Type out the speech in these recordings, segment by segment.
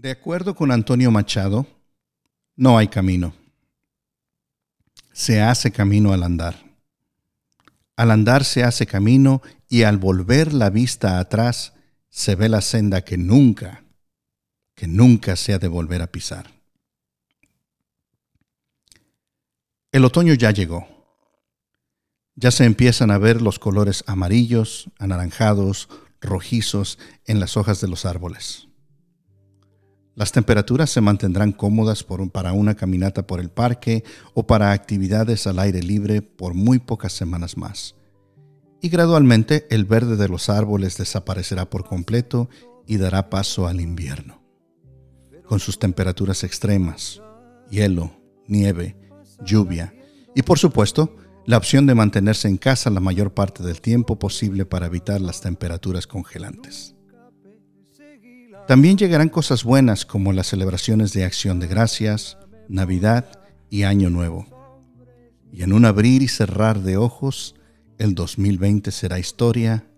De acuerdo con Antonio Machado, no hay camino. Se hace camino al andar. Al andar se hace camino y al volver la vista atrás se ve la senda que nunca, que nunca se ha de volver a pisar. El otoño ya llegó. Ya se empiezan a ver los colores amarillos, anaranjados, rojizos en las hojas de los árboles. Las temperaturas se mantendrán cómodas para una caminata por el parque o para actividades al aire libre por muy pocas semanas más. Y gradualmente el verde de los árboles desaparecerá por completo y dará paso al invierno. Con sus temperaturas extremas, hielo, nieve, lluvia y por supuesto la opción de mantenerse en casa la mayor parte del tiempo posible para evitar las temperaturas congelantes. También llegarán cosas buenas como las celebraciones de acción de gracias, Navidad y Año Nuevo. Y en un abrir y cerrar de ojos, el 2020 será historia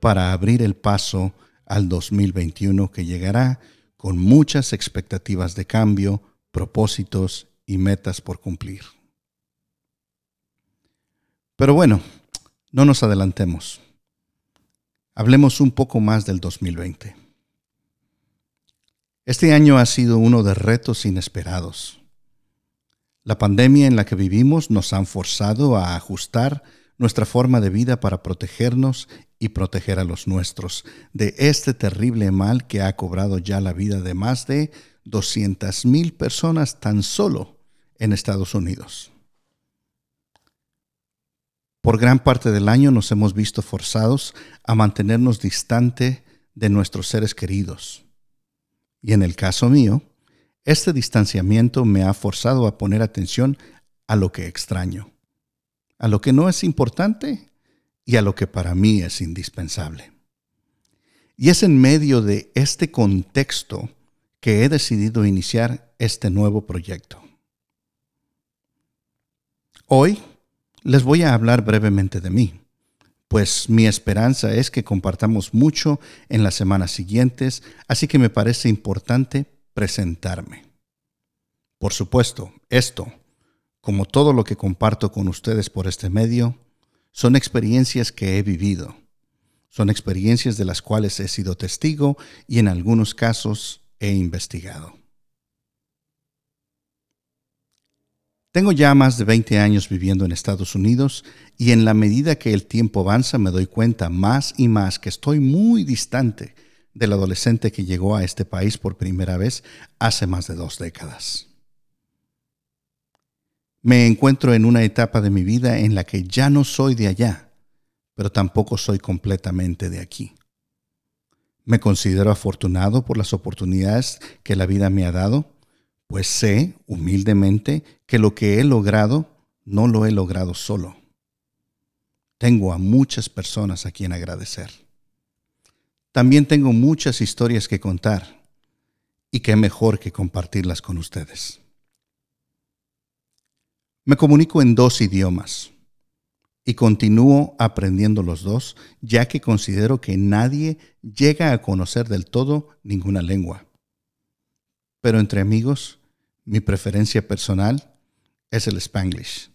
para abrir el paso al 2021 que llegará con muchas expectativas de cambio, propósitos y metas por cumplir. Pero bueno, no nos adelantemos. Hablemos un poco más del 2020. Este año ha sido uno de retos inesperados. La pandemia en la que vivimos nos han forzado a ajustar nuestra forma de vida para protegernos y proteger a los nuestros de este terrible mal que ha cobrado ya la vida de más de 200.000 personas tan solo en Estados Unidos. Por gran parte del año nos hemos visto forzados a mantenernos distante de nuestros seres queridos y en el caso mío, este distanciamiento me ha forzado a poner atención a lo que extraño, a lo que no es importante y a lo que para mí es indispensable. Y es en medio de este contexto que he decidido iniciar este nuevo proyecto. Hoy les voy a hablar brevemente de mí pues mi esperanza es que compartamos mucho en las semanas siguientes, así que me parece importante presentarme. Por supuesto, esto, como todo lo que comparto con ustedes por este medio, son experiencias que he vivido. Son experiencias de las cuales he sido testigo y en algunos casos he investigado. Tengo ya más de 20 años viviendo en Estados Unidos y en la medida que el tiempo avanza me doy cuenta más y más que estoy muy distante del adolescente que llegó a este país por primera vez hace más de dos décadas. Me encuentro en una etapa de mi vida en la que ya no soy de allá, pero tampoco soy completamente de aquí. Me considero afortunado por las oportunidades que la vida me ha dado pues sé humildemente que lo que he logrado no lo he logrado solo. Tengo a muchas personas a quien agradecer. También tengo muchas historias que contar y qué mejor que compartirlas con ustedes. Me comunico en dos idiomas y continúo aprendiendo los dos, ya que considero que nadie llega a conocer del todo ninguna lengua. Pero entre amigos, mi preferencia personal es el spanglish.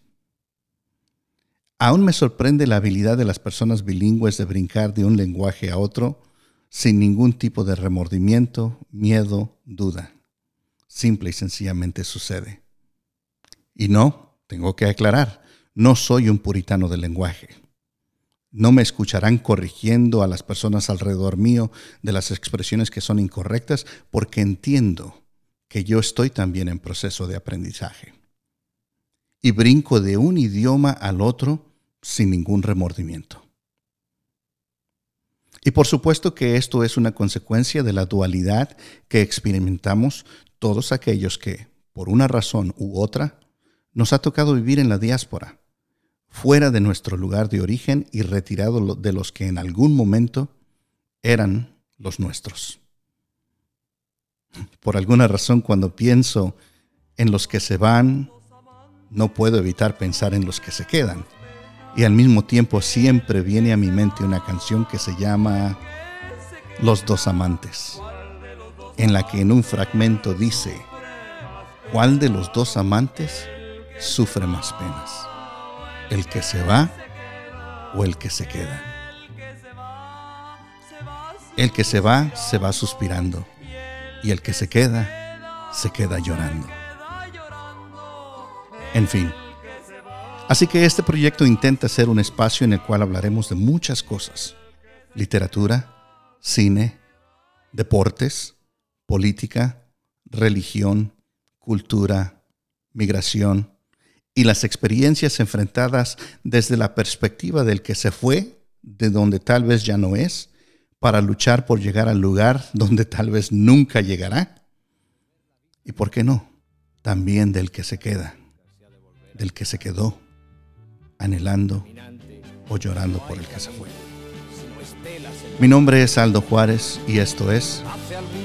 Aún me sorprende la habilidad de las personas bilingües de brincar de un lenguaje a otro sin ningún tipo de remordimiento, miedo, duda. Simple y sencillamente sucede. Y no, tengo que aclarar, no soy un puritano del lenguaje. No me escucharán corrigiendo a las personas alrededor mío de las expresiones que son incorrectas porque entiendo que yo estoy también en proceso de aprendizaje. Y brinco de un idioma al otro sin ningún remordimiento. Y por supuesto que esto es una consecuencia de la dualidad que experimentamos todos aquellos que, por una razón u otra, nos ha tocado vivir en la diáspora, fuera de nuestro lugar de origen y retirado de los que en algún momento eran los nuestros. Por alguna razón cuando pienso en los que se van, no puedo evitar pensar en los que se quedan. Y al mismo tiempo siempre viene a mi mente una canción que se llama Los dos amantes. en la que en un fragmento dice, ¿cuál de los dos amantes sufre más penas? ¿El que se va o el que se queda? El que se va se va suspirando y el que se queda se queda llorando. En fin. Así que este proyecto intenta ser un espacio en el cual hablaremos de muchas cosas. Literatura, cine, deportes, política, religión, cultura, migración y las experiencias enfrentadas desde la perspectiva del que se fue, de donde tal vez ya no es, para luchar por llegar al lugar donde tal vez nunca llegará. Y por qué no, también del que se queda, del que se quedó, anhelando o llorando por el que se fue. Mi nombre es Aldo Juárez y esto es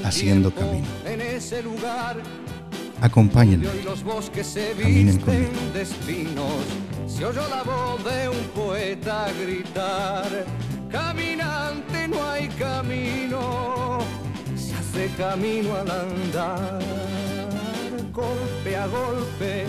Haciendo Camino. Acompáñenme. Caminen conmigo. Se caminante no hay camino, se hace camino al andar, golpe a golpe.